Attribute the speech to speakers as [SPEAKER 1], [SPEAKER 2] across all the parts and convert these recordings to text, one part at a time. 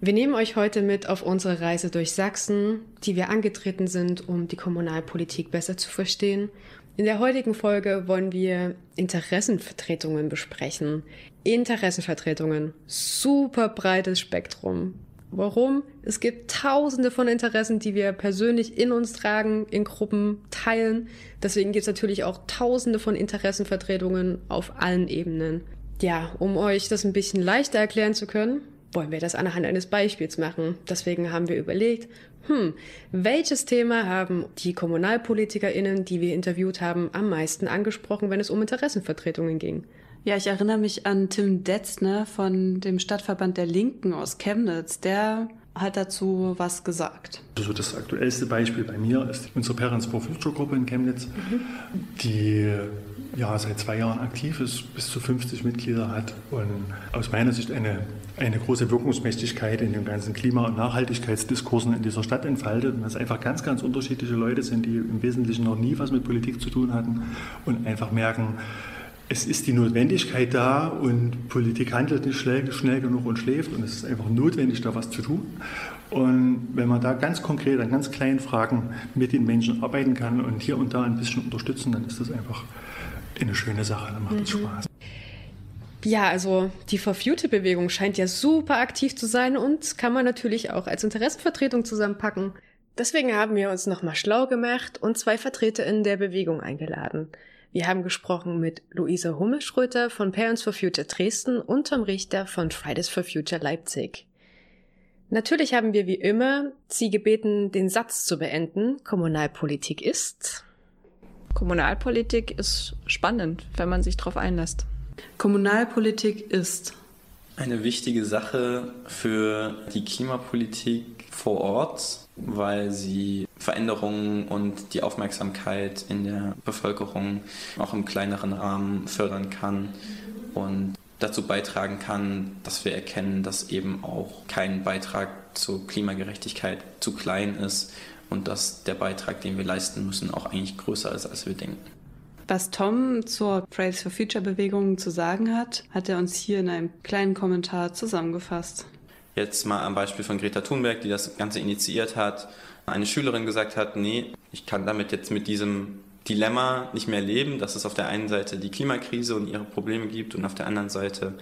[SPEAKER 1] Wir nehmen euch heute mit auf unsere Reise durch Sachsen, die wir angetreten sind, um die Kommunalpolitik besser zu verstehen. In der heutigen Folge wollen wir Interessenvertretungen besprechen. Interessenvertretungen. Super breites Spektrum. Warum? Es gibt tausende von Interessen, die wir persönlich in uns tragen, in Gruppen teilen. Deswegen gibt es natürlich auch tausende von Interessenvertretungen auf allen Ebenen. Ja, um euch das ein bisschen leichter erklären zu können, wollen wir das anhand eines Beispiels machen. Deswegen haben wir überlegt, hm, welches Thema haben die KommunalpolitikerInnen, die wir interviewt haben, am meisten angesprochen, wenn es um Interessenvertretungen ging?
[SPEAKER 2] Ja, ich erinnere mich an Tim Detzner von dem Stadtverband der Linken aus Chemnitz. Der hat dazu was gesagt.
[SPEAKER 3] Also das aktuellste Beispiel bei mir ist unsere Parents for Future Gruppe in Chemnitz, mhm. die ja, seit zwei Jahren aktiv ist, bis zu 50 Mitglieder hat und aus meiner Sicht eine, eine große Wirkungsmächtigkeit in den ganzen Klima- und Nachhaltigkeitsdiskursen in dieser Stadt entfaltet und dass einfach ganz, ganz unterschiedliche Leute sind, die im Wesentlichen noch nie was mit Politik zu tun hatten und einfach merken, es ist die Notwendigkeit da und Politik handelt nicht schnell, schnell, genug und schläft und es ist einfach notwendig, da was zu tun. Und wenn man da ganz konkret an ganz kleinen Fragen mit den Menschen arbeiten kann und hier und da ein bisschen unterstützen, dann ist das einfach eine schöne Sache, dann macht es mhm. Spaß.
[SPEAKER 1] Ja, also die For Future-Bewegung scheint ja super aktiv zu sein und kann man natürlich auch als Interessenvertretung zusammenpacken. Deswegen haben wir uns nochmal schlau gemacht und zwei VertreterInnen der Bewegung eingeladen. Wir haben gesprochen mit Luisa Hummelschröter von Parents for Future Dresden und Tom Richter von Fridays for Future Leipzig. Natürlich haben wir wie immer Sie gebeten, den Satz zu beenden. Kommunalpolitik ist.
[SPEAKER 4] Kommunalpolitik ist spannend, wenn man sich darauf einlässt.
[SPEAKER 2] Kommunalpolitik ist
[SPEAKER 5] eine wichtige Sache für die Klimapolitik vor Ort, weil sie Veränderungen und die Aufmerksamkeit in der Bevölkerung auch im kleineren Rahmen fördern kann und dazu beitragen kann, dass wir erkennen, dass eben auch kein Beitrag zur Klimagerechtigkeit zu klein ist und dass der Beitrag, den wir leisten müssen, auch eigentlich größer ist, als wir denken.
[SPEAKER 2] Was Tom zur Fridays for Future Bewegung zu sagen hat, hat er uns hier in einem kleinen Kommentar zusammengefasst.
[SPEAKER 5] Jetzt mal am Beispiel von Greta Thunberg, die das Ganze initiiert hat, eine Schülerin gesagt hat, nee, ich kann damit jetzt mit diesem Dilemma nicht mehr leben, dass es auf der einen Seite die Klimakrise und ihre Probleme gibt und auf der anderen Seite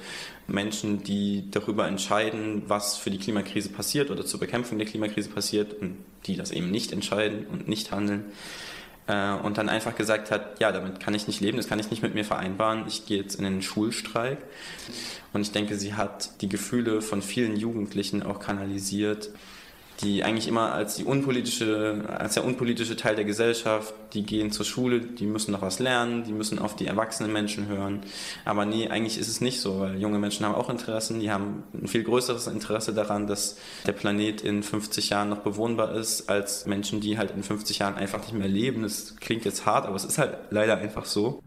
[SPEAKER 5] Menschen, die darüber entscheiden, was für die Klimakrise passiert oder zur Bekämpfung der Klimakrise passiert und die das eben nicht entscheiden und nicht handeln. Äh, und dann einfach gesagt hat, ja, damit kann ich nicht leben, das kann ich nicht mit mir vereinbaren, ich gehe jetzt in den Schulstreik. Und ich denke, sie hat die Gefühle von vielen Jugendlichen auch kanalisiert, die eigentlich immer als die unpolitische, als der unpolitische Teil der Gesellschaft, die gehen zur Schule, die müssen noch was lernen, die müssen auf die erwachsenen Menschen hören. Aber nee, eigentlich ist es nicht so, weil junge Menschen haben auch Interessen, die haben ein viel größeres Interesse daran, dass der Planet in 50 Jahren noch bewohnbar ist, als Menschen, die halt in 50 Jahren einfach nicht mehr leben. Das klingt jetzt hart, aber es ist halt leider einfach so.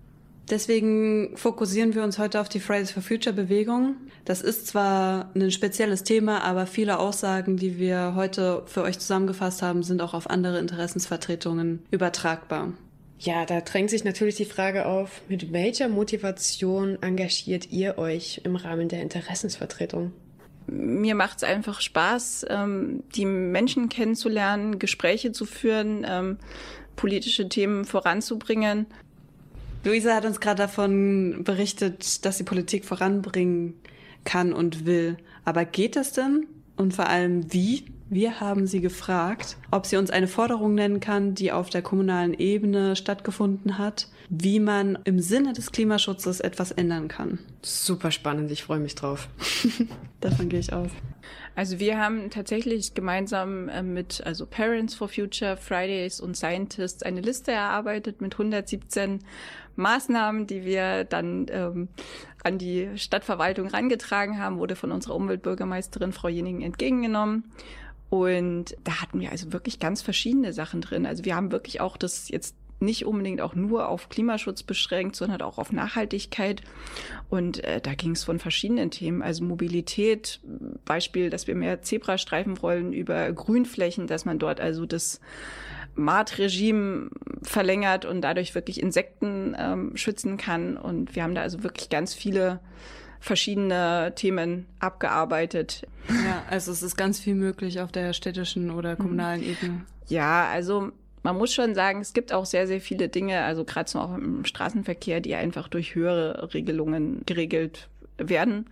[SPEAKER 2] Deswegen fokussieren wir uns heute auf die Fridays for Future Bewegung. Das ist zwar ein spezielles Thema, aber viele Aussagen, die wir heute für euch zusammengefasst haben, sind auch auf andere Interessensvertretungen übertragbar.
[SPEAKER 1] Ja, da drängt sich natürlich die Frage auf, mit welcher Motivation engagiert ihr euch im Rahmen der Interessensvertretung?
[SPEAKER 4] Mir macht es einfach Spaß, ähm, die Menschen kennenzulernen, Gespräche zu führen, ähm, politische Themen voranzubringen.
[SPEAKER 2] Luisa hat uns gerade davon berichtet, dass sie Politik voranbringen kann und will. Aber geht das denn? Und vor allem wie? Wir haben sie gefragt, ob sie uns eine Forderung nennen kann, die auf der kommunalen Ebene stattgefunden hat, wie man im Sinne des Klimaschutzes etwas ändern kann.
[SPEAKER 1] Super spannend, ich freue mich drauf.
[SPEAKER 2] Davon gehe ich aus.
[SPEAKER 4] Also wir haben tatsächlich gemeinsam äh, mit also Parents for Future, Fridays und Scientists eine Liste erarbeitet mit 117 Maßnahmen, die wir dann ähm, an die Stadtverwaltung rangetragen haben, wurde von unserer Umweltbürgermeisterin Frau Jening entgegengenommen. Und da hatten wir also wirklich ganz verschiedene Sachen drin. Also wir haben wirklich auch das jetzt nicht unbedingt auch nur auf Klimaschutz beschränkt, sondern auch auf Nachhaltigkeit. Und äh, da ging es von verschiedenen Themen, also Mobilität, Beispiel, dass wir mehr Zebrastreifen wollen über Grünflächen, dass man dort also das Maatregime verlängert und dadurch wirklich Insekten ähm, schützen kann. Und wir haben da also wirklich ganz viele verschiedene Themen abgearbeitet.
[SPEAKER 2] Ja, also es ist ganz viel möglich auf der städtischen oder kommunalen Ebene.
[SPEAKER 4] Ja, also man muss schon sagen, es gibt auch sehr, sehr viele Dinge, also gerade so auch im Straßenverkehr, die einfach durch höhere Regelungen geregelt werden.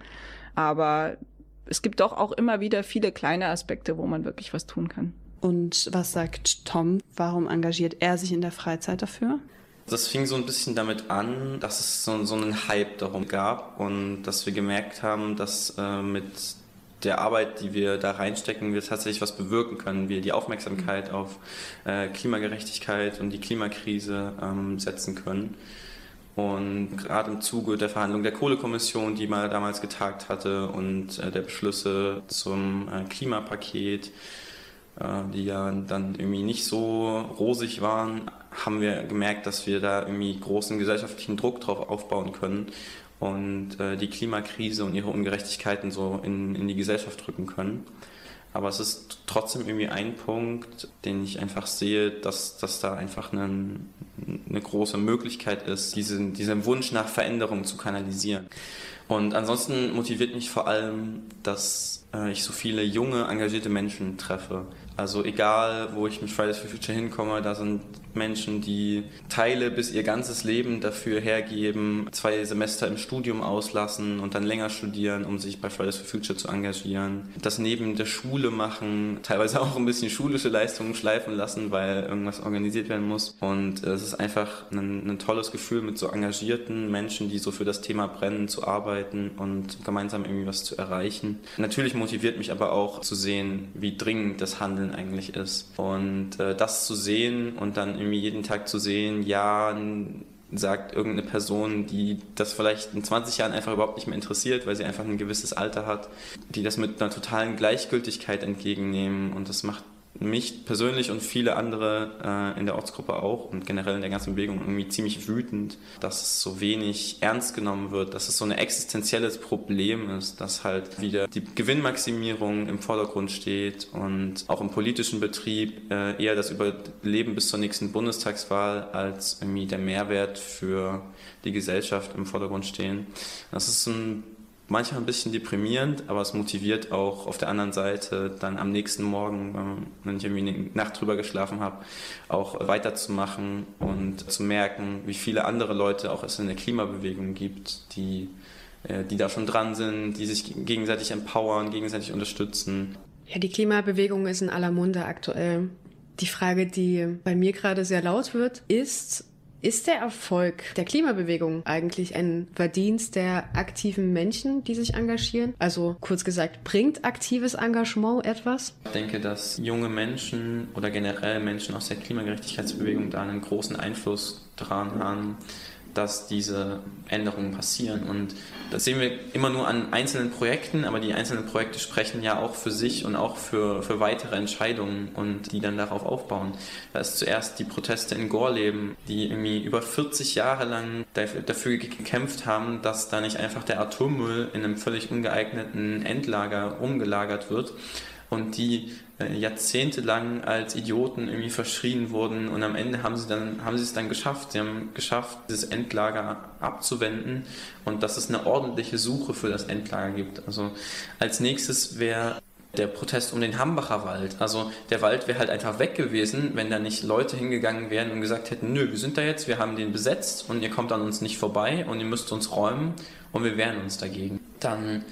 [SPEAKER 4] Aber es gibt doch auch immer wieder viele kleine Aspekte, wo man wirklich was tun kann.
[SPEAKER 2] Und was sagt Tom? Warum engagiert er sich in der Freizeit dafür?
[SPEAKER 5] Das fing so ein bisschen damit an, dass es so, so einen Hype darum gab und dass wir gemerkt haben, dass äh, mit der Arbeit, die wir da reinstecken, wir tatsächlich was bewirken können. Wir die Aufmerksamkeit auf äh, Klimagerechtigkeit und die Klimakrise ähm, setzen können. Und gerade im Zuge der Verhandlung der Kohlekommission, die mal damals getagt hatte, und äh, der Beschlüsse zum äh, Klimapaket, äh, die ja dann irgendwie nicht so rosig waren, haben wir gemerkt, dass wir da irgendwie großen gesellschaftlichen Druck drauf aufbauen können und äh, die Klimakrise und ihre Ungerechtigkeiten so in, in die Gesellschaft rücken können. Aber es ist trotzdem irgendwie ein Punkt, den ich einfach sehe, dass, dass da einfach eine, eine große Möglichkeit ist, diesen, diesen Wunsch nach Veränderung zu kanalisieren. Und ansonsten motiviert mich vor allem, dass ich so viele junge, engagierte Menschen treffe, also egal, wo ich mit Fridays for Future hinkomme, da sind Menschen, die Teile bis ihr ganzes Leben dafür hergeben, zwei Semester im Studium auslassen und dann länger studieren, um sich bei Fridays for Future zu engagieren. Das neben der Schule machen, teilweise auch ein bisschen schulische Leistungen schleifen lassen, weil irgendwas organisiert werden muss. Und äh, es ist einfach ein, ein tolles Gefühl, mit so engagierten Menschen, die so für das Thema brennen, zu arbeiten und gemeinsam irgendwie was zu erreichen. Natürlich motiviert mich aber auch zu sehen, wie dringend das Handeln eigentlich ist. Und äh, das zu sehen und dann irgendwie jeden Tag zu sehen, ja, sagt irgendeine Person, die das vielleicht in 20 Jahren einfach überhaupt nicht mehr interessiert, weil sie einfach ein gewisses Alter hat, die das mit einer totalen Gleichgültigkeit entgegennehmen und das macht mich persönlich und viele andere äh, in der Ortsgruppe auch und generell in der ganzen Bewegung irgendwie ziemlich wütend, dass es so wenig ernst genommen wird, dass es so ein existenzielles Problem ist, dass halt wieder die Gewinnmaximierung im Vordergrund steht und auch im politischen Betrieb äh, eher das Überleben bis zur nächsten Bundestagswahl als irgendwie der Mehrwert für die Gesellschaft im Vordergrund stehen. Das ist ein manchmal ein bisschen deprimierend, aber es motiviert auch auf der anderen Seite dann am nächsten Morgen, wenn ich irgendwie eine Nacht drüber geschlafen habe, auch weiterzumachen und zu merken, wie viele andere Leute auch es in der Klimabewegung gibt, die, äh, die da schon dran sind, die sich gegenseitig empowern, gegenseitig unterstützen.
[SPEAKER 1] Ja, die Klimabewegung ist in aller Munde aktuell. Die Frage, die bei mir gerade sehr laut wird, ist, ist der Erfolg der Klimabewegung eigentlich ein Verdienst der aktiven Menschen, die sich engagieren? Also kurz gesagt, bringt aktives Engagement etwas?
[SPEAKER 5] Ich denke, dass junge Menschen oder generell Menschen aus der Klimagerechtigkeitsbewegung da einen großen Einfluss daran haben, dass diese Änderungen passieren. Und das sehen wir immer nur an einzelnen Projekten, aber die einzelnen Projekte sprechen ja auch für sich und auch für, für weitere Entscheidungen und die dann darauf aufbauen. Da ist zuerst die Proteste in Gorleben, die irgendwie über 40 Jahre lang dafür gekämpft haben, dass da nicht einfach der Atommüll in einem völlig ungeeigneten Endlager umgelagert wird und die äh, jahrzehntelang als Idioten irgendwie verschrien wurden und am Ende haben sie dann haben sie es dann geschafft. Sie haben geschafft, dieses Endlager abzuwenden und dass es eine ordentliche Suche für das Endlager gibt. Also als nächstes wäre der Protest um den Hambacher Wald. Also der Wald wäre halt einfach weg gewesen, wenn da nicht Leute hingegangen wären und gesagt hätten, nö, wir sind da jetzt, wir haben den besetzt und ihr kommt an uns nicht vorbei und ihr müsst uns räumen und wir wehren uns dagegen. Dann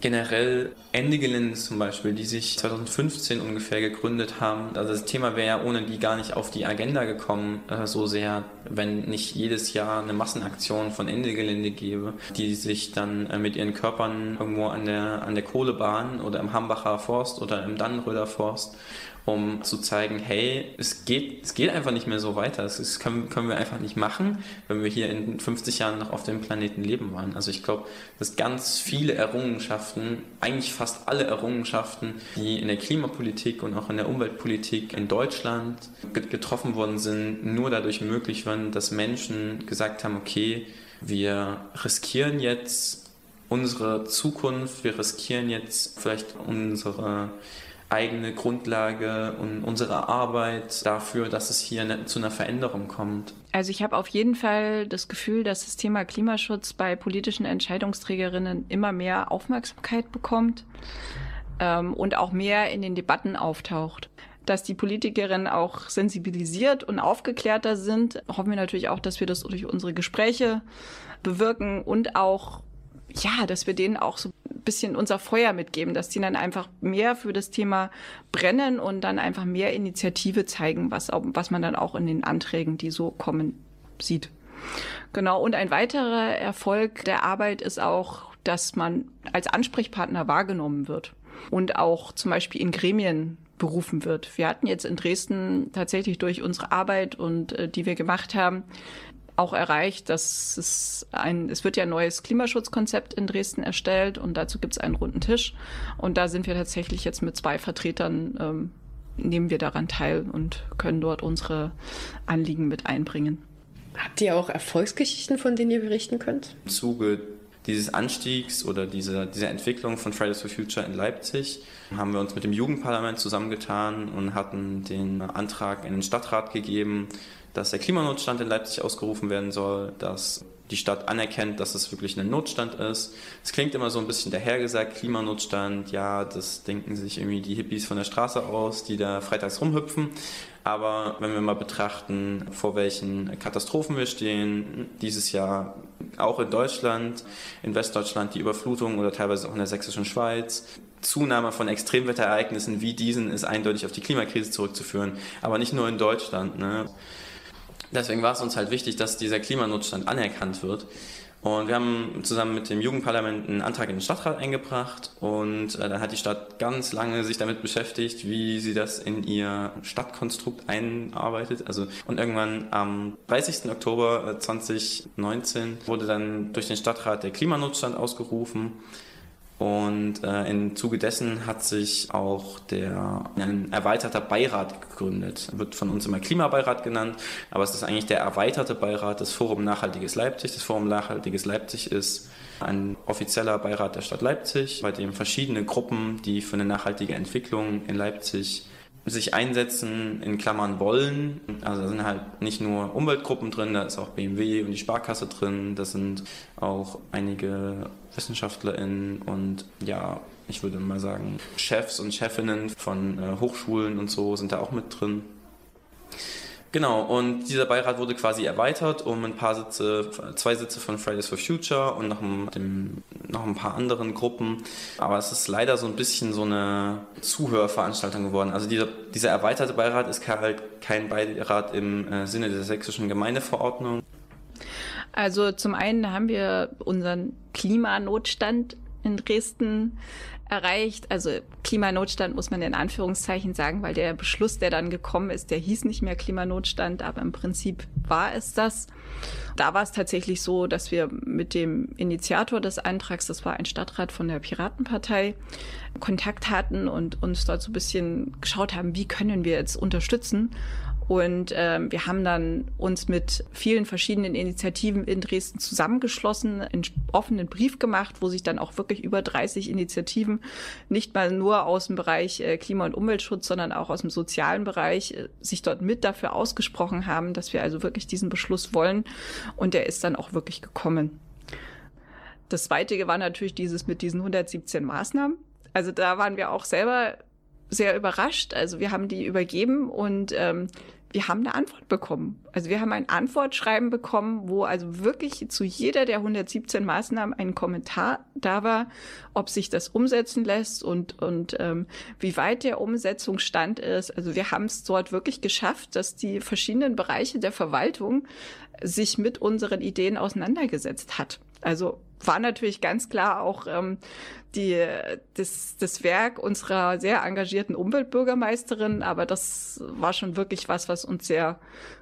[SPEAKER 5] generell Ende Gelände zum Beispiel, die sich 2015 ungefähr gegründet haben. Also das Thema wäre ja ohne die gar nicht auf die Agenda gekommen, äh, so sehr, wenn nicht jedes Jahr eine Massenaktion von Ende Gelände gäbe, die sich dann äh, mit ihren Körpern irgendwo an der, an der Kohlebahn oder im Hambacher Forst oder im Dannenröder Forst um zu zeigen, hey, es geht, es geht einfach nicht mehr so weiter. Das können, können wir einfach nicht machen, wenn wir hier in 50 Jahren noch auf dem Planeten leben wollen. Also ich glaube, dass ganz viele Errungenschaften, eigentlich fast alle Errungenschaften, die in der Klimapolitik und auch in der Umweltpolitik in Deutschland getroffen worden sind, nur dadurch möglich waren, dass Menschen gesagt haben, okay, wir riskieren jetzt unsere Zukunft, wir riskieren jetzt vielleicht unsere eigene Grundlage und unsere Arbeit dafür, dass es hier ne, zu einer Veränderung kommt.
[SPEAKER 4] Also ich habe auf jeden Fall das Gefühl, dass das Thema Klimaschutz bei politischen Entscheidungsträgerinnen immer mehr Aufmerksamkeit bekommt ähm, und auch mehr in den Debatten auftaucht. Dass die Politikerinnen auch sensibilisiert und aufgeklärter sind, hoffen wir natürlich auch, dass wir das durch unsere Gespräche bewirken und auch ja, dass wir denen auch so ein bisschen unser Feuer mitgeben, dass die dann einfach mehr für das Thema brennen und dann einfach mehr Initiative zeigen, was, was man dann auch in den Anträgen, die so kommen, sieht. Genau. Und ein weiterer Erfolg der Arbeit ist auch, dass man als Ansprechpartner wahrgenommen wird und auch zum Beispiel in Gremien berufen wird. Wir hatten jetzt in Dresden tatsächlich durch unsere Arbeit und äh, die wir gemacht haben, auch erreicht, dass es ein, es wird ja ein neues Klimaschutzkonzept in Dresden erstellt und dazu gibt es einen runden Tisch. Und da sind wir tatsächlich jetzt mit zwei Vertretern, ähm, nehmen wir daran teil und können dort unsere Anliegen mit einbringen.
[SPEAKER 1] Habt ihr auch Erfolgsgeschichten, von denen ihr berichten könnt?
[SPEAKER 5] Im Zuge dieses Anstiegs oder dieser, dieser Entwicklung von Fridays for Future in Leipzig haben wir uns mit dem Jugendparlament zusammengetan und hatten den Antrag in den Stadtrat gegeben, dass der Klimanotstand in Leipzig ausgerufen werden soll, dass die Stadt anerkennt, dass es wirklich ein Notstand ist. Es klingt immer so ein bisschen dahergesagt, Klimanotstand, ja, das denken sich irgendwie die Hippies von der Straße aus, die da freitags rumhüpfen. Aber wenn wir mal betrachten, vor welchen Katastrophen wir stehen, dieses Jahr auch in Deutschland, in Westdeutschland die Überflutung oder teilweise auch in der sächsischen Schweiz, Zunahme von Extremwetterereignissen wie diesen ist eindeutig auf die Klimakrise zurückzuführen, aber nicht nur in Deutschland. Ne? Deswegen war es uns halt wichtig, dass dieser Klimanotstand anerkannt wird. Und wir haben zusammen mit dem Jugendparlament einen Antrag in den Stadtrat eingebracht und äh, dann hat die Stadt ganz lange sich damit beschäftigt, wie sie das in ihr Stadtkonstrukt einarbeitet. Also und irgendwann am 30. Oktober 2019 äh, wurde dann durch den Stadtrat der Klimanotstand ausgerufen. Und äh, im Zuge dessen hat sich auch der ein erweiterter Beirat gegründet. Wird von uns immer Klimabeirat genannt, aber es ist eigentlich der erweiterte Beirat des Forum Nachhaltiges Leipzig. Das Forum Nachhaltiges Leipzig ist ein offizieller Beirat der Stadt Leipzig, bei dem verschiedene Gruppen, die für eine nachhaltige Entwicklung in Leipzig sich einsetzen, in Klammern wollen. Also da sind halt nicht nur Umweltgruppen drin, da ist auch BMW und die Sparkasse drin, da sind auch einige WissenschaftlerInnen und ja, ich würde mal sagen, Chefs und Chefinnen von äh, Hochschulen und so sind da auch mit drin. Genau, und dieser Beirat wurde quasi erweitert um ein paar Sitze, zwei Sitze von Fridays for Future und noch ein, noch ein paar anderen Gruppen. Aber es ist leider so ein bisschen so eine Zuhörveranstaltung geworden. Also dieser, dieser erweiterte Beirat ist halt kein Beirat im äh, Sinne der sächsischen Gemeindeverordnung.
[SPEAKER 4] Also zum einen haben wir unseren Klimanotstand in Dresden erreicht. Also Klimanotstand muss man in Anführungszeichen sagen, weil der Beschluss, der dann gekommen ist, der hieß nicht mehr Klimanotstand, aber im Prinzip war es das. Da war es tatsächlich so, dass wir mit dem Initiator des Antrags, das war ein Stadtrat von der Piratenpartei, Kontakt hatten und uns dort so ein bisschen geschaut haben, wie können wir jetzt unterstützen. Und ähm, wir haben dann uns mit vielen verschiedenen Initiativen in Dresden zusammengeschlossen, einen offenen Brief gemacht, wo sich dann auch wirklich über 30 Initiativen, nicht mal nur aus dem Bereich äh, Klima- und Umweltschutz, sondern auch aus dem sozialen Bereich, äh, sich dort mit dafür ausgesprochen haben, dass wir also wirklich diesen Beschluss wollen. Und der ist dann auch wirklich gekommen. Das Zweite war natürlich dieses mit diesen 117 Maßnahmen. Also da waren wir auch selber sehr überrascht. Also wir haben die übergeben und ähm, wir haben eine Antwort bekommen. Also wir haben ein Antwortschreiben bekommen, wo also wirklich zu jeder der 117 Maßnahmen ein Kommentar da war, ob sich das umsetzen lässt und, und ähm, wie weit der Umsetzungsstand ist. Also wir haben es dort wirklich geschafft, dass die verschiedenen Bereiche der Verwaltung sich mit unseren Ideen auseinandergesetzt hat. Also war natürlich ganz klar auch ähm, die, das, das Werk unserer sehr engagierten Umweltbürgermeisterin, aber das war schon wirklich was, was uns sehr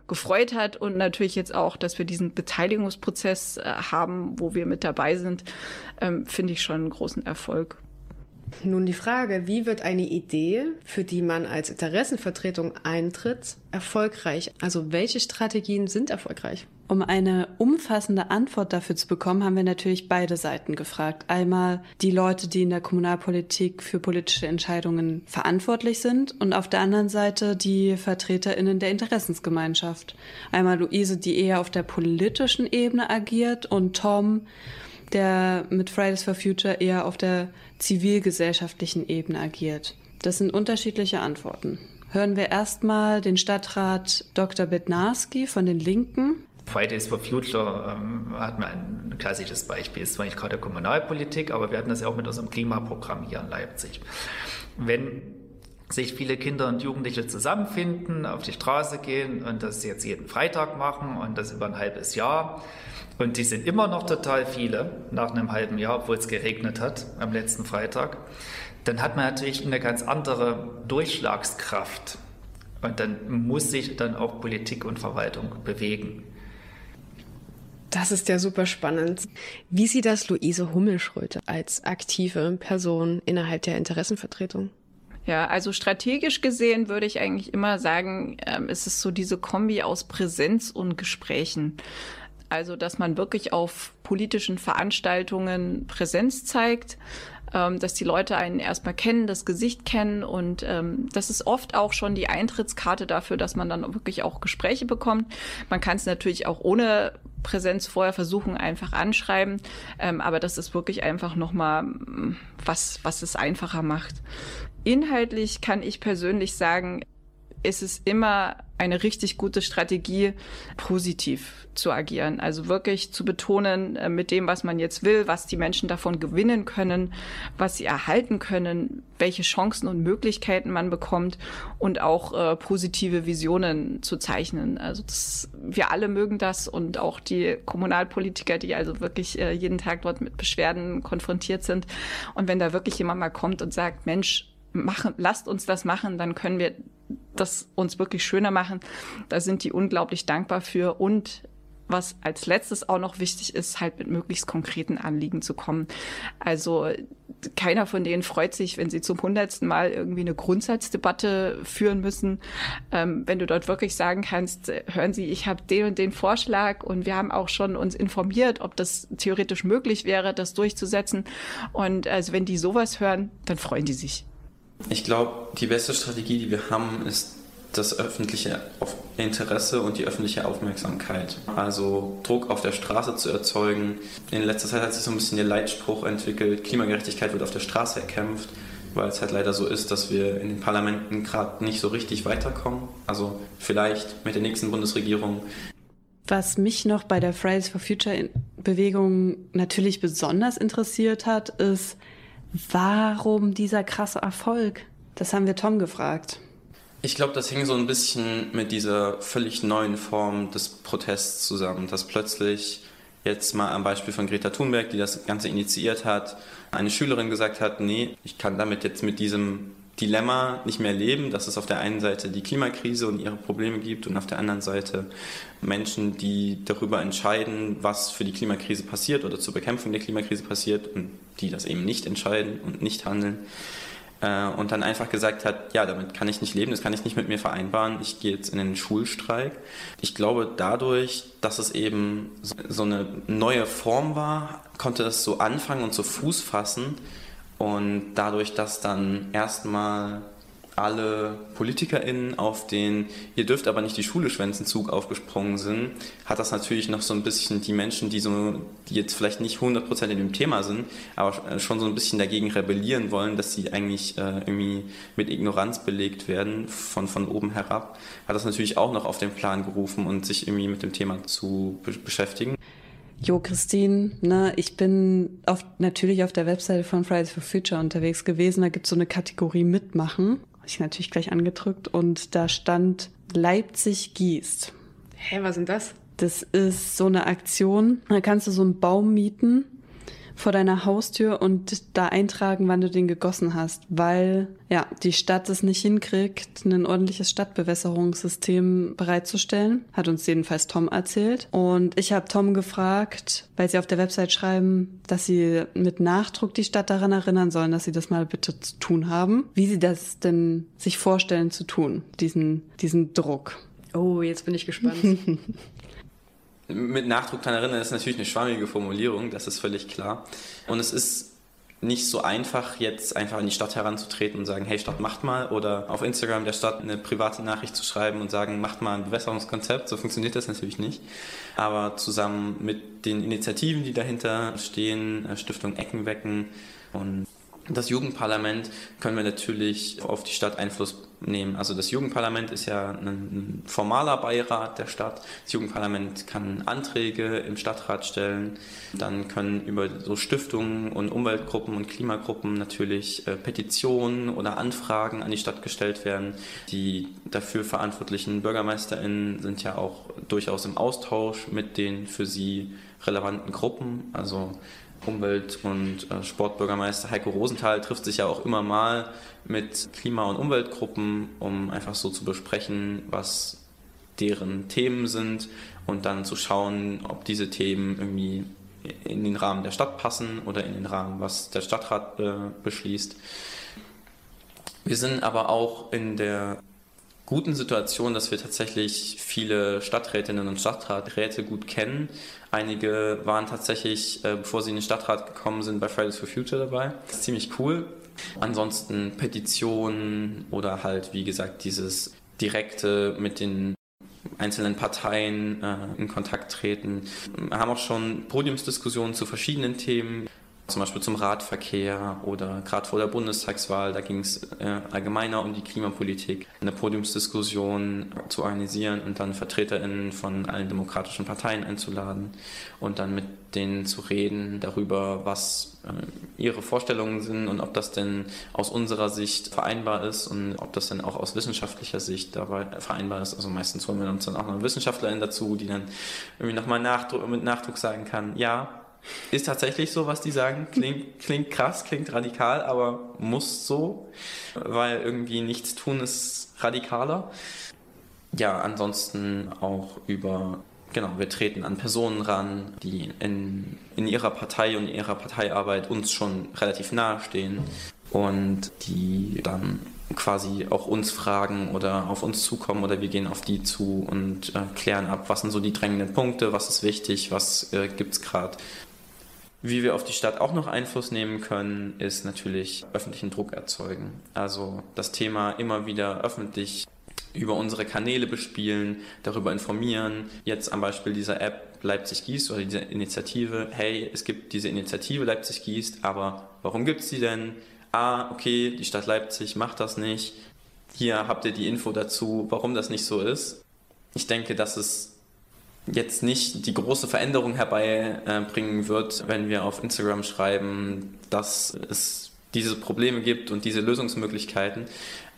[SPEAKER 4] gefreut hat und natürlich jetzt auch, dass wir diesen Beteiligungsprozess äh, haben, wo wir mit dabei sind, ähm, finde ich schon einen großen Erfolg.
[SPEAKER 1] Nun die Frage, wie wird eine Idee, für die man als Interessenvertretung eintritt, erfolgreich? Also welche Strategien sind erfolgreich?
[SPEAKER 2] Um eine umfassende Antwort dafür zu bekommen, haben wir natürlich beide Seiten gefragt. Einmal die Leute, die in der Kommunalpolitik für politische Entscheidungen verantwortlich sind und auf der anderen Seite die Vertreterinnen der Interessensgemeinschaft. Einmal Luise, die eher auf der politischen Ebene agiert und Tom, der mit Fridays for Future eher auf der zivilgesellschaftlichen Ebene agiert. Das sind unterschiedliche Antworten. Hören wir erstmal den Stadtrat Dr. Bednarski von den Linken.
[SPEAKER 6] Fridays for Future ähm, hat man ein klassisches Beispiel, ist zwar nicht gerade Kommunalpolitik, aber wir hatten das ja auch mit unserem Klimaprogramm hier in Leipzig. Wenn sich viele Kinder und Jugendliche zusammenfinden, auf die Straße gehen und das jetzt jeden Freitag machen und das über ein halbes Jahr, und die sind immer noch total viele nach einem halben Jahr, obwohl es geregnet hat am letzten Freitag. Dann hat man natürlich eine ganz andere Durchschlagskraft. Und dann muss sich dann auch Politik und Verwaltung bewegen.
[SPEAKER 1] Das ist ja super spannend. Wie sieht das Luise Hummelschröte als aktive Person innerhalb der Interessenvertretung?
[SPEAKER 4] Ja, also strategisch gesehen würde ich eigentlich immer sagen, ähm, es ist so diese Kombi aus Präsenz und Gesprächen. Also, dass man wirklich auf politischen Veranstaltungen Präsenz zeigt, ähm, dass die Leute einen erstmal kennen, das Gesicht kennen und ähm, das ist oft auch schon die Eintrittskarte dafür, dass man dann wirklich auch Gespräche bekommt. Man kann es natürlich auch ohne Präsenz vorher versuchen, einfach anschreiben, ähm, aber das ist wirklich einfach nochmal was, was es einfacher macht. Inhaltlich kann ich persönlich sagen, ist es immer eine richtig gute Strategie, positiv zu agieren. Also wirklich zu betonen äh, mit dem, was man jetzt will, was die Menschen davon gewinnen können, was sie erhalten können, welche Chancen und Möglichkeiten man bekommt und auch äh, positive Visionen zu zeichnen. Also das, wir alle mögen das und auch die Kommunalpolitiker, die also wirklich äh, jeden Tag dort mit Beschwerden konfrontiert sind. Und wenn da wirklich jemand mal kommt und sagt, Mensch, machen, lasst uns das machen, dann können wir das uns wirklich schöner machen. Da sind die unglaublich dankbar für und was als letztes auch noch wichtig ist, halt mit möglichst konkreten Anliegen zu kommen. Also keiner von denen freut sich, wenn sie zum hundertsten Mal irgendwie eine Grundsatzdebatte führen müssen. Ähm, wenn du dort wirklich sagen kannst, hören Sie, ich habe den und den Vorschlag und wir haben auch schon uns informiert, ob das theoretisch möglich wäre, das durchzusetzen. Und also wenn die sowas hören, dann freuen die sich.
[SPEAKER 5] Ich glaube, die beste Strategie, die wir haben, ist das öffentliche Interesse und die öffentliche Aufmerksamkeit. Also Druck auf der Straße zu erzeugen. In letzter Zeit hat sich so ein bisschen der Leitspruch entwickelt, Klimagerechtigkeit wird auf der Straße erkämpft, weil es halt leider so ist, dass wir in den Parlamenten gerade nicht so richtig weiterkommen. Also vielleicht mit der nächsten Bundesregierung.
[SPEAKER 2] Was mich noch bei der Fridays for Future Bewegung natürlich besonders interessiert hat, ist, Warum dieser krasse Erfolg? Das haben wir Tom gefragt.
[SPEAKER 5] Ich glaube, das hing so ein bisschen mit dieser völlig neuen Form des Protests zusammen, dass plötzlich jetzt mal am Beispiel von Greta Thunberg, die das Ganze initiiert hat, eine Schülerin gesagt hat, nee, ich kann damit jetzt mit diesem Dilemma nicht mehr leben, dass es auf der einen Seite die Klimakrise und ihre Probleme gibt und auf der anderen Seite Menschen, die darüber entscheiden, was für die Klimakrise passiert oder zur Bekämpfung der Klimakrise passiert und die das eben nicht entscheiden und nicht handeln. Äh, und dann einfach gesagt hat, ja, damit kann ich nicht leben, das kann ich nicht mit mir vereinbaren, ich gehe jetzt in den Schulstreik. Ich glaube, dadurch, dass es eben so eine neue Form war, konnte es so anfangen und so Fuß fassen und dadurch, dass dann erstmal alle PolitikerInnen auf den Ihr dürft aber nicht die Schule schwänzen Zug aufgesprungen sind, hat das natürlich noch so ein bisschen die Menschen, die so, die jetzt vielleicht nicht 100% in dem Thema sind, aber schon so ein bisschen dagegen rebellieren wollen, dass sie eigentlich äh, irgendwie mit Ignoranz belegt werden von, von oben herab, hat das natürlich auch noch auf den Plan gerufen und sich irgendwie mit dem Thema zu be beschäftigen.
[SPEAKER 2] Jo, Christine, ne, ich bin auf, natürlich auf der Webseite von Fridays for Future unterwegs gewesen. Da gibt es so eine Kategorie Mitmachen. Habe ich natürlich gleich angedrückt und da stand Leipzig gießt.
[SPEAKER 1] Hä, was sind das?
[SPEAKER 2] Das ist so eine Aktion. Da kannst du so einen Baum mieten vor deiner Haustür und da eintragen, wann du den gegossen hast, weil ja die Stadt es nicht hinkriegt, ein ordentliches Stadtbewässerungssystem bereitzustellen. Hat uns jedenfalls Tom erzählt. Und ich habe Tom gefragt, weil sie auf der Website schreiben, dass sie mit Nachdruck die Stadt daran erinnern sollen, dass sie das mal bitte zu tun haben, wie sie das denn sich vorstellen zu tun, diesen, diesen Druck.
[SPEAKER 1] Oh, jetzt bin ich gespannt.
[SPEAKER 5] mit Nachdruck daran erinnern ist natürlich eine schwammige Formulierung, das ist völlig klar. Und es ist nicht so einfach, jetzt einfach in die Stadt heranzutreten und sagen, hey Stadt, macht mal. Oder auf Instagram der Stadt eine private Nachricht zu schreiben und sagen, macht mal ein Bewässerungskonzept. So funktioniert das natürlich nicht. Aber zusammen mit den Initiativen, die dahinter stehen, äh, Stiftung Eckenwecken und das Jugendparlament können wir natürlich auf die Stadt Einfluss nehmen. Also das Jugendparlament ist ja ein, formaler Beirat der Stadt. Das Jugendparlament kann Anträge im Stadtrat stellen. Dann können über so Stiftungen und Umweltgruppen und Klimagruppen natürlich äh, Petitionen oder Anfragen an die Stadt gestellt werden. Die dafür verantwortlichen BürgermeisterInnen sind ja auch durchaus im Austausch mit den für sie relevanten Gruppen. Also Umwelt- und äh, Sportbürgermeister Heiko Rosenthal trifft sich ja auch immer mal mit Klima- und Umweltgruppen, um einfach so zu besprechen, was deren Themen sind und dann zu schauen, ob diese Themen irgendwie in den Rahmen der Stadt passen oder in den Rahmen, was der Stadtrat äh, beschließt. Wir sind aber auch in der guten Situation, dass wir tatsächlich viele Stadträtinnen und Stadtraträte gut kennen. Einige waren tatsächlich, äh, bevor sie in den Stadtrat gekommen sind, bei Fridays for Future dabei. Das ist ziemlich cool. Ansonsten Petitionen oder halt, wie gesagt, dieses direkte mit den einzelnen Parteien äh, in Kontakt treten. Wir haben auch schon Podiumsdiskussionen zu verschiedenen Themen zum Beispiel zum Radverkehr oder gerade vor der Bundestagswahl, da ging es äh, allgemeiner um die Klimapolitik, eine Podiumsdiskussion zu organisieren und dann VertreterInnen von allen demokratischen Parteien einzuladen und dann mit denen zu reden darüber, was äh, ihre Vorstellungen sind und ob das denn aus unserer Sicht vereinbar ist und ob das denn auch aus wissenschaftlicher Sicht dabei vereinbar ist. Also meistens holen wir uns dann auch noch eine Wissenschaftlerin dazu, die dann irgendwie nochmal Nachdruck, mit Nachdruck sagen kann, ja, ist tatsächlich so, was die sagen. Klingt, klingt krass, klingt radikal, aber muss so, weil irgendwie nichts tun ist radikaler. Ja, ansonsten auch über, genau, wir treten an Personen ran, die in, in ihrer Partei und ihrer Parteiarbeit uns schon relativ nahe stehen und die dann quasi auch uns fragen oder auf uns zukommen oder wir gehen auf die zu und äh, klären ab, was sind so die drängenden Punkte, was ist wichtig, was äh, gibt es gerade wie wir auf die Stadt auch noch Einfluss nehmen können, ist natürlich öffentlichen Druck erzeugen. Also das Thema immer wieder öffentlich über unsere Kanäle bespielen, darüber informieren. Jetzt am Beispiel dieser App Leipzig gießt oder dieser Initiative. Hey, es gibt diese Initiative Leipzig gießt, aber warum gibt es die denn? Ah, okay, die Stadt Leipzig macht das nicht. Hier habt ihr die Info dazu, warum das nicht so ist. Ich denke, dass es jetzt nicht die große Veränderung herbeibringen wird, wenn wir auf Instagram schreiben, dass es diese Probleme gibt und diese Lösungsmöglichkeiten.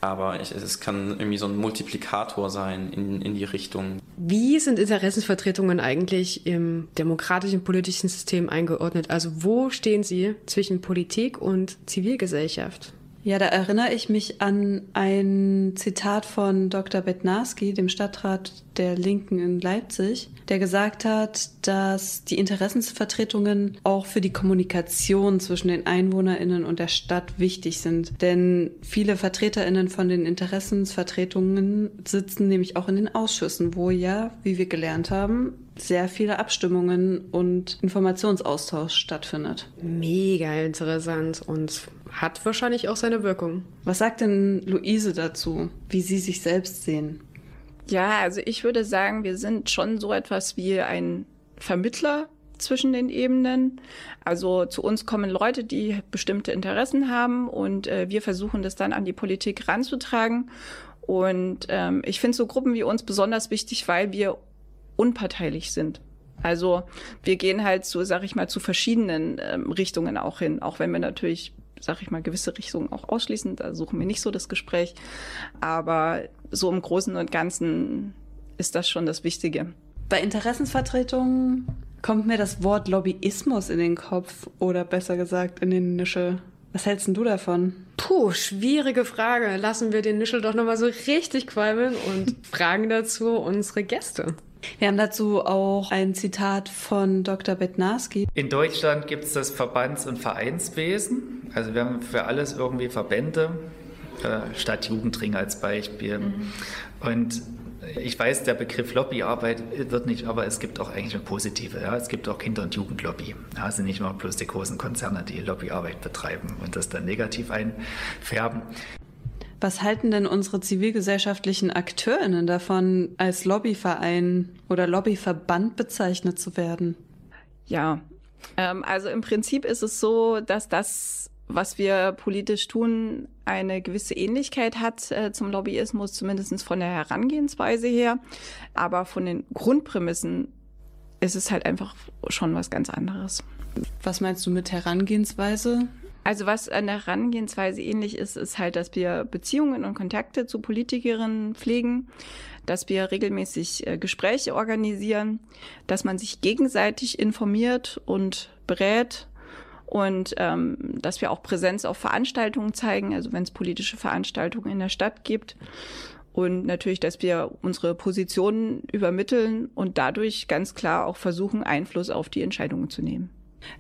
[SPEAKER 5] Aber es kann irgendwie so ein Multiplikator sein in, in die Richtung.
[SPEAKER 1] Wie sind Interessenvertretungen eigentlich im demokratischen politischen System eingeordnet? Also wo stehen sie zwischen Politik und Zivilgesellschaft?
[SPEAKER 2] Ja, da erinnere ich mich an ein Zitat von Dr. Bednarski, dem Stadtrat der Linken in Leipzig, der gesagt hat, dass die Interessensvertretungen auch für die Kommunikation zwischen den Einwohnerinnen und der Stadt wichtig sind. Denn viele Vertreterinnen von den Interessensvertretungen sitzen nämlich auch in den Ausschüssen, wo ja, wie wir gelernt haben, sehr viele Abstimmungen und Informationsaustausch stattfindet.
[SPEAKER 1] Mega interessant und hat wahrscheinlich auch seine Wirkung.
[SPEAKER 2] Was sagt denn Luise dazu, wie Sie sich selbst sehen?
[SPEAKER 4] Ja, also ich würde sagen, wir sind schon so etwas wie ein Vermittler zwischen den Ebenen. Also zu uns kommen Leute, die bestimmte Interessen haben und äh, wir versuchen das dann an die Politik ranzutragen. Und ähm, ich finde so Gruppen wie uns besonders wichtig, weil wir unparteilich sind. Also wir gehen halt so, sag ich mal, zu verschiedenen ähm, Richtungen auch hin, auch wenn wir natürlich sag ich mal, gewisse Richtungen auch ausschließen. Da suchen wir nicht so das Gespräch. Aber so im Großen und Ganzen ist das schon das Wichtige.
[SPEAKER 2] Bei Interessensvertretungen kommt mir das Wort Lobbyismus in den Kopf oder besser gesagt in den Nische. Was hältst du davon?
[SPEAKER 1] Puh, schwierige Frage. Lassen wir den Nischel doch nochmal so richtig qualmen und fragen dazu unsere Gäste.
[SPEAKER 2] Wir haben dazu auch ein Zitat von Dr. Betnarski.
[SPEAKER 6] In Deutschland gibt es das Verbands- und Vereinswesen. Also wir haben für alles irgendwie Verbände, äh, Stadt Jugendring als Beispiel. Mhm. Und ich weiß, der Begriff Lobbyarbeit wird nicht, aber es gibt auch eigentlich eine positive. Ja? Es gibt auch Kinder- und Jugendlobby. Ja, es sind nicht nur bloß die großen Konzerne, die Lobbyarbeit betreiben und das dann negativ einfärben.
[SPEAKER 2] Was halten denn unsere zivilgesellschaftlichen AkteurInnen davon, als Lobbyverein oder Lobbyverband bezeichnet zu werden?
[SPEAKER 4] Ja, ähm, also im Prinzip ist es so, dass das, was wir politisch tun, eine gewisse Ähnlichkeit hat äh, zum Lobbyismus, zumindest von der Herangehensweise her. Aber von den Grundprämissen ist es halt einfach schon was ganz anderes.
[SPEAKER 2] Was meinst du mit Herangehensweise?
[SPEAKER 4] Also was an der Herangehensweise ähnlich ist, ist halt, dass wir Beziehungen und Kontakte zu Politikerinnen pflegen, dass wir regelmäßig äh, Gespräche organisieren, dass man sich gegenseitig informiert und berät und ähm, dass wir auch Präsenz auf Veranstaltungen zeigen, also wenn es politische Veranstaltungen in der Stadt gibt. Und natürlich, dass wir unsere Positionen übermitteln und dadurch ganz klar auch versuchen, Einfluss auf die Entscheidungen zu nehmen.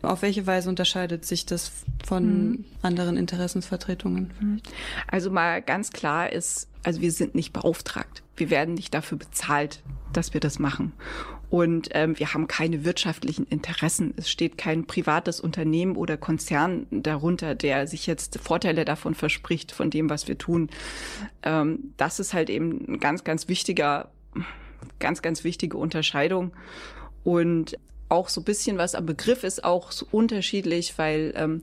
[SPEAKER 2] Auf welche Weise unterscheidet sich das von mhm. anderen Interessensvertretungen?
[SPEAKER 4] Also mal ganz klar ist, also wir sind nicht beauftragt. Wir werden nicht dafür bezahlt, dass wir das machen. Und ähm, wir haben keine wirtschaftlichen Interessen. Es steht kein privates Unternehmen oder Konzern darunter, der sich jetzt Vorteile davon verspricht, von dem, was wir tun. Ähm, das ist halt eben ein ganz, ganz wichtiger, ganz, ganz wichtige Unterscheidung. Und auch so ein bisschen was am Begriff ist auch so unterschiedlich, weil ähm,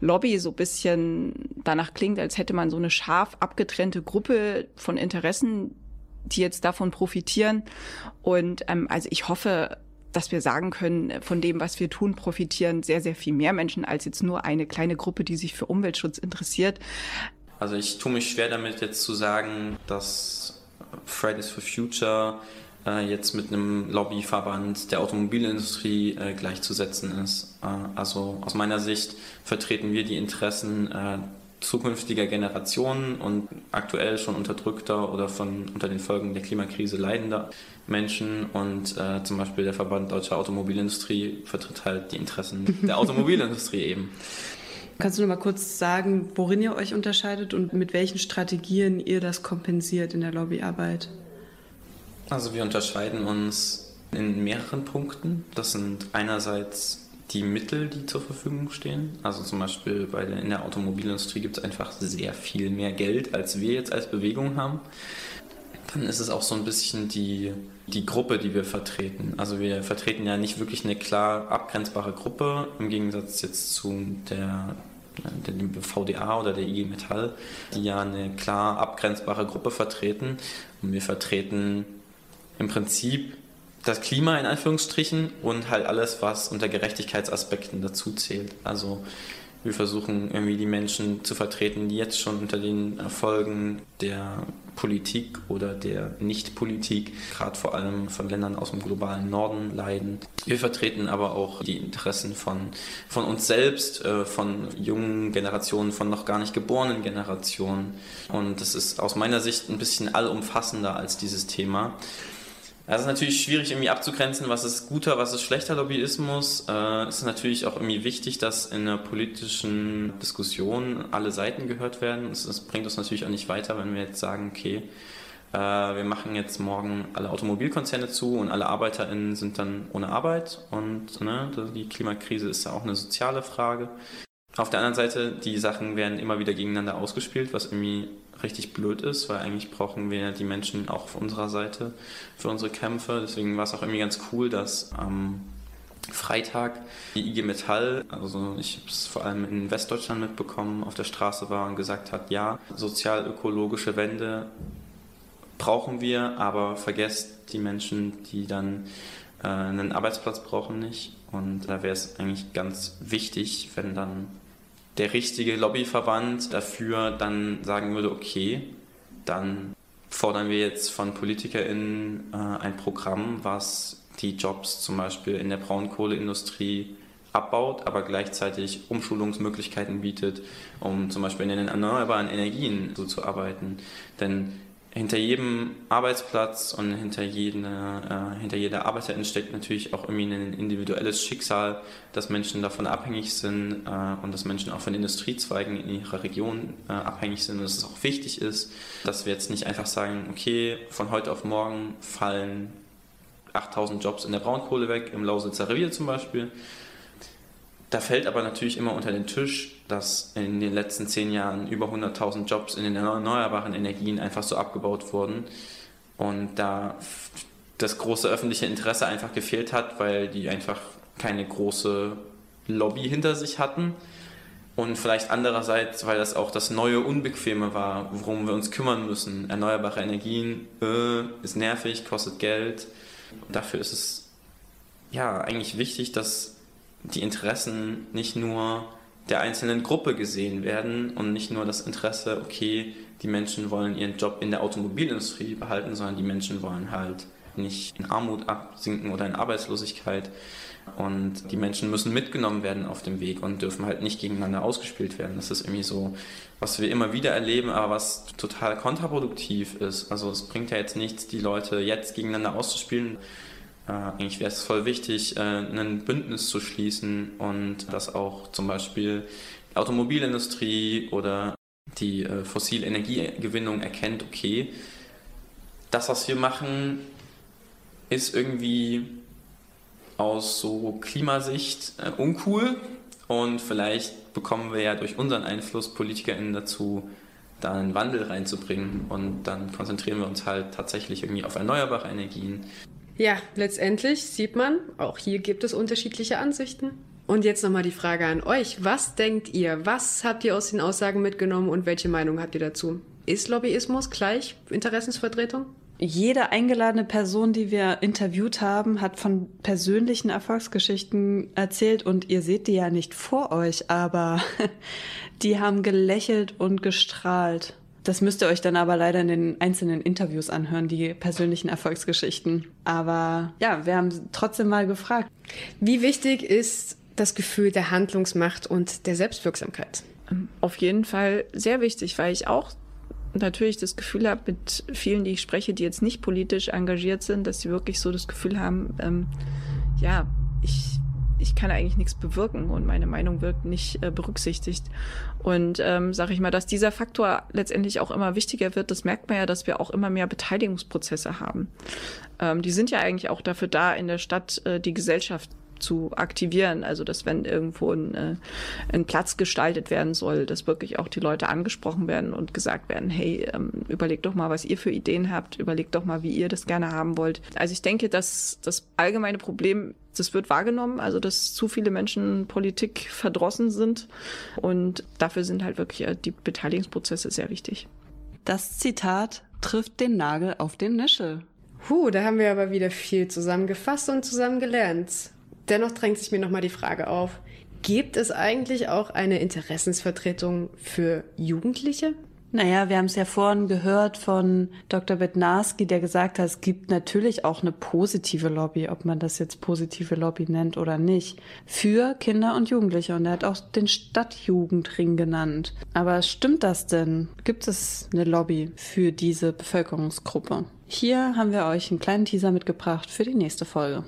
[SPEAKER 4] Lobby so ein bisschen danach klingt, als hätte man so eine scharf abgetrennte Gruppe von Interessen, die jetzt davon profitieren. Und ähm, also ich hoffe, dass wir sagen können, von dem, was wir tun, profitieren sehr, sehr viel mehr Menschen als jetzt nur eine kleine Gruppe, die sich für Umweltschutz interessiert.
[SPEAKER 5] Also ich tue mich schwer damit jetzt zu sagen, dass Fridays for Future jetzt mit einem Lobbyverband der Automobilindustrie äh, gleichzusetzen ist. Äh, also aus meiner Sicht vertreten wir die Interessen äh, zukünftiger Generationen und aktuell schon unterdrückter oder von unter den Folgen der Klimakrise leidender Menschen und äh, zum Beispiel der Verband Deutscher Automobilindustrie vertritt halt die Interessen der Automobilindustrie eben.
[SPEAKER 2] Kannst du noch mal kurz sagen, worin ihr euch unterscheidet und mit welchen Strategien ihr das kompensiert in der Lobbyarbeit?
[SPEAKER 5] Also wir unterscheiden uns in mehreren Punkten. Das sind einerseits die Mittel, die zur Verfügung stehen. Also zum Beispiel bei der, in der Automobilindustrie gibt es einfach sehr viel mehr Geld, als wir jetzt als Bewegung haben. Dann ist es auch so ein bisschen die, die Gruppe, die wir vertreten. Also wir vertreten ja nicht wirklich eine klar abgrenzbare Gruppe, im Gegensatz jetzt zu der dem VDA oder der IG Metall, die ja eine klar abgrenzbare Gruppe vertreten. Und wir vertreten im Prinzip das Klima in Anführungsstrichen und halt alles, was unter Gerechtigkeitsaspekten dazu zählt. Also wir versuchen irgendwie die Menschen zu vertreten, die jetzt schon unter den Erfolgen der Politik oder der Nicht-Politik, gerade vor allem von Ländern aus dem globalen Norden, leiden. Wir vertreten aber auch die Interessen von, von uns selbst, äh, von jungen Generationen, von noch gar nicht geborenen Generationen. Und das ist aus meiner Sicht ein bisschen allumfassender als dieses Thema. Es ist natürlich schwierig irgendwie abzugrenzen, was ist guter, was ist schlechter Lobbyismus. Äh, es ist natürlich auch irgendwie wichtig, dass in einer politischen Diskussion alle Seiten gehört werden. Es, es bringt uns natürlich auch nicht weiter, wenn wir jetzt sagen, okay, äh, wir machen jetzt morgen alle Automobilkonzerne zu und alle ArbeiterInnen sind dann ohne Arbeit und ne, die Klimakrise ist ja auch eine soziale Frage. Auf der anderen Seite, die Sachen werden immer wieder gegeneinander ausgespielt, was irgendwie richtig blöd ist, weil eigentlich brauchen wir die Menschen auch auf unserer Seite für unsere Kämpfe. Deswegen war es auch irgendwie ganz cool, dass am Freitag die IG Metall, also ich habe es vor allem in Westdeutschland mitbekommen, auf der Straße war und gesagt hat, ja, sozial-ökologische Wende brauchen wir, aber vergesst die Menschen, die dann äh, einen Arbeitsplatz brauchen nicht. Und da wäre es eigentlich ganz wichtig, wenn dann der richtige Lobbyverband dafür dann sagen würde, okay, dann fordern wir jetzt von PolitikerInnen äh, ein Programm, was die Jobs zum Beispiel in der Braunkohleindustrie abbaut, aber gleichzeitig Umschulungsmöglichkeiten bietet, um zum Beispiel in den erneuerbaren Energien so zu arbeiten. Denn hinter jedem Arbeitsplatz und hinter jeder, äh, hinter jeder Arbeiterin steckt natürlich auch irgendwie ein individuelles Schicksal, dass Menschen davon abhängig sind äh, und dass Menschen auch von Industriezweigen in ihrer Region äh, abhängig sind und dass es auch wichtig ist, dass wir jetzt nicht einfach sagen, okay, von heute auf morgen fallen 8000 Jobs in der Braunkohle weg, im Lausitzer Revier zum Beispiel. Da fällt aber natürlich immer unter den Tisch, dass in den letzten zehn Jahren über 100.000 Jobs in den erneuerbaren Energien einfach so abgebaut wurden und da das große öffentliche Interesse einfach gefehlt hat, weil die einfach keine große Lobby hinter sich hatten und vielleicht andererseits, weil das auch das neue Unbequeme war, worum wir uns kümmern müssen. Erneuerbare Energien äh, ist nervig, kostet Geld. Dafür ist es ja eigentlich wichtig, dass die Interessen nicht nur der einzelnen Gruppe gesehen werden und nicht nur das Interesse, okay, die Menschen wollen ihren Job in der Automobilindustrie behalten, sondern die Menschen wollen halt nicht in Armut absinken oder in Arbeitslosigkeit. Und die Menschen müssen mitgenommen werden auf dem Weg und dürfen halt nicht gegeneinander ausgespielt werden. Das ist irgendwie so, was wir immer wieder erleben, aber was total kontraproduktiv ist. Also es bringt ja jetzt nichts, die Leute jetzt gegeneinander auszuspielen. Äh, eigentlich wäre es voll wichtig, äh, ein Bündnis zu schließen und dass auch zum Beispiel die Automobilindustrie oder die äh, fossile Energiegewinnung erkennt, okay, das, was wir machen, ist irgendwie aus so Klimasicht uncool und vielleicht bekommen wir ja durch unseren Einfluss PolitikerInnen dazu, da einen Wandel reinzubringen und dann konzentrieren wir uns halt tatsächlich irgendwie auf erneuerbare Energien.
[SPEAKER 1] Ja, letztendlich sieht man, auch hier gibt es unterschiedliche Ansichten. Und jetzt nochmal die Frage an euch. Was denkt ihr? Was habt ihr aus den Aussagen mitgenommen und welche Meinung habt ihr dazu? Ist Lobbyismus gleich Interessensvertretung?
[SPEAKER 2] Jede eingeladene Person, die wir interviewt haben, hat von persönlichen Erfolgsgeschichten erzählt und ihr seht die ja nicht vor euch, aber die haben gelächelt und gestrahlt. Das müsst ihr euch dann aber leider in den einzelnen Interviews anhören, die persönlichen Erfolgsgeschichten. Aber ja, wir haben trotzdem mal gefragt.
[SPEAKER 1] Wie wichtig ist das Gefühl der Handlungsmacht und der Selbstwirksamkeit?
[SPEAKER 4] Auf jeden Fall sehr wichtig, weil ich auch natürlich das Gefühl habe, mit vielen, die ich spreche, die jetzt nicht politisch engagiert sind, dass sie wirklich so das Gefühl haben, ähm, ja, ich ich kann eigentlich nichts bewirken und meine Meinung wird nicht äh, berücksichtigt. Und ähm, sage ich mal, dass dieser Faktor letztendlich auch immer wichtiger wird, das merkt man ja, dass wir auch immer mehr Beteiligungsprozesse haben. Ähm, die sind ja eigentlich auch dafür da, in der Stadt äh, die Gesellschaft zu aktivieren. Also dass wenn irgendwo ein, äh, ein Platz gestaltet werden soll, dass wirklich auch die Leute angesprochen werden und gesagt werden, hey, ähm, überlegt doch mal, was ihr für Ideen habt, überlegt doch mal, wie ihr das gerne haben wollt. Also ich denke, dass das allgemeine Problem das wird wahrgenommen, also dass zu viele Menschen Politik verdrossen sind und dafür sind halt wirklich äh, die Beteiligungsprozesse sehr wichtig.
[SPEAKER 2] Das Zitat trifft den Nagel auf den Nischel.
[SPEAKER 1] Puh, da haben wir aber wieder viel zusammengefasst und zusammen gelernt. Dennoch drängt sich mir nochmal die Frage auf, gibt es eigentlich auch eine Interessensvertretung für Jugendliche?
[SPEAKER 2] Naja, wir haben es ja vorhin gehört von Dr. Bednarski, der gesagt hat, es gibt natürlich auch eine positive Lobby, ob man das jetzt positive Lobby nennt oder nicht, für Kinder und Jugendliche. Und er hat auch den Stadtjugendring genannt. Aber stimmt das denn? Gibt es eine Lobby für diese Bevölkerungsgruppe? Hier haben wir euch einen kleinen Teaser mitgebracht für die nächste Folge.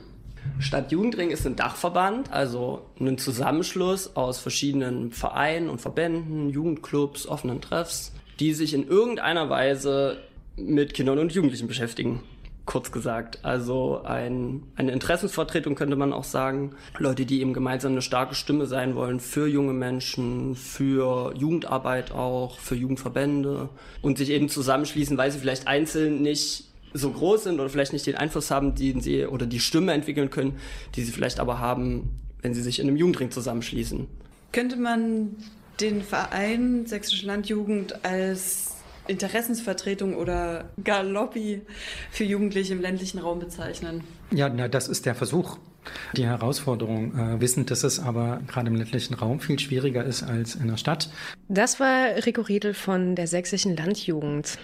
[SPEAKER 7] Stadtjugendring ist ein Dachverband, also ein Zusammenschluss aus verschiedenen Vereinen und Verbänden, Jugendclubs, offenen Treffs, die sich in irgendeiner Weise mit Kindern und Jugendlichen beschäftigen. Kurz gesagt. Also ein, eine Interessensvertretung könnte man auch sagen. Leute, die eben gemeinsam eine starke Stimme sein wollen für junge Menschen, für Jugendarbeit auch, für Jugendverbände und sich eben zusammenschließen, weil sie vielleicht einzeln nicht so groß sind oder vielleicht nicht den Einfluss haben, den sie oder die Stimme entwickeln können, die sie vielleicht aber haben, wenn sie sich in einem Jugendring zusammenschließen.
[SPEAKER 2] Könnte man den Verein Sächsische Landjugend als Interessensvertretung oder gar Lobby für Jugendliche im ländlichen Raum bezeichnen?
[SPEAKER 8] Ja, na, das ist der Versuch. Die Herausforderung, äh, wissend, dass es aber gerade im ländlichen Raum viel schwieriger ist als in der Stadt.
[SPEAKER 1] Das war Rico Riedel von der Sächsischen Landjugend.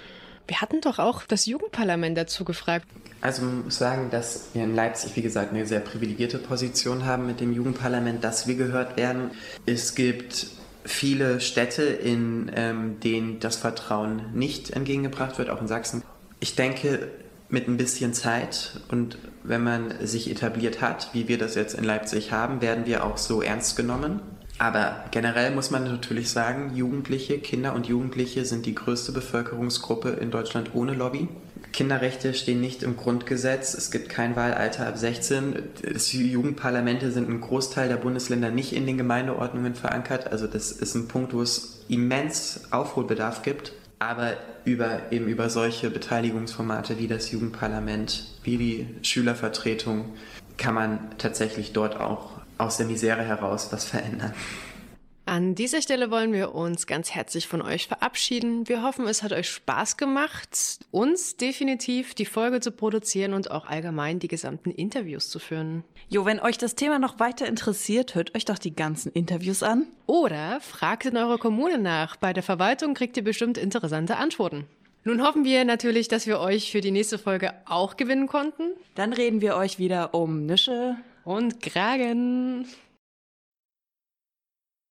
[SPEAKER 1] Wir hatten doch auch das Jugendparlament dazu gefragt.
[SPEAKER 9] Also man muss sagen, dass wir in Leipzig, wie gesagt, eine sehr privilegierte Position haben mit dem Jugendparlament, dass wir gehört werden. Es gibt viele Städte, in ähm, denen das Vertrauen nicht entgegengebracht wird, auch in Sachsen. Ich denke, mit ein bisschen Zeit und wenn man sich etabliert hat, wie wir das jetzt in Leipzig haben, werden wir auch so ernst genommen. Aber generell muss man natürlich sagen, Jugendliche, Kinder und Jugendliche sind die größte Bevölkerungsgruppe in Deutschland ohne Lobby. Kinderrechte stehen nicht im Grundgesetz. Es gibt kein Wahlalter ab 16. Die Jugendparlamente sind im Großteil der Bundesländer nicht in den Gemeindeordnungen verankert. Also das ist ein Punkt, wo es immens Aufholbedarf gibt. Aber über, eben über solche Beteiligungsformate wie das Jugendparlament, wie die Schülervertretung, kann man tatsächlich dort auch aus der Misere heraus was verändern.
[SPEAKER 1] An dieser Stelle wollen wir uns ganz herzlich von euch verabschieden. Wir hoffen, es hat euch Spaß gemacht, uns definitiv die Folge zu produzieren und auch allgemein die gesamten Interviews zu führen.
[SPEAKER 2] Jo, wenn euch das Thema noch weiter interessiert, hört euch doch die ganzen Interviews an.
[SPEAKER 1] Oder fragt in eurer Kommune nach. Bei der Verwaltung kriegt ihr bestimmt interessante Antworten. Nun hoffen wir natürlich, dass wir euch für die nächste Folge auch gewinnen konnten.
[SPEAKER 2] Dann reden wir euch wieder um Nische
[SPEAKER 1] und Kragen.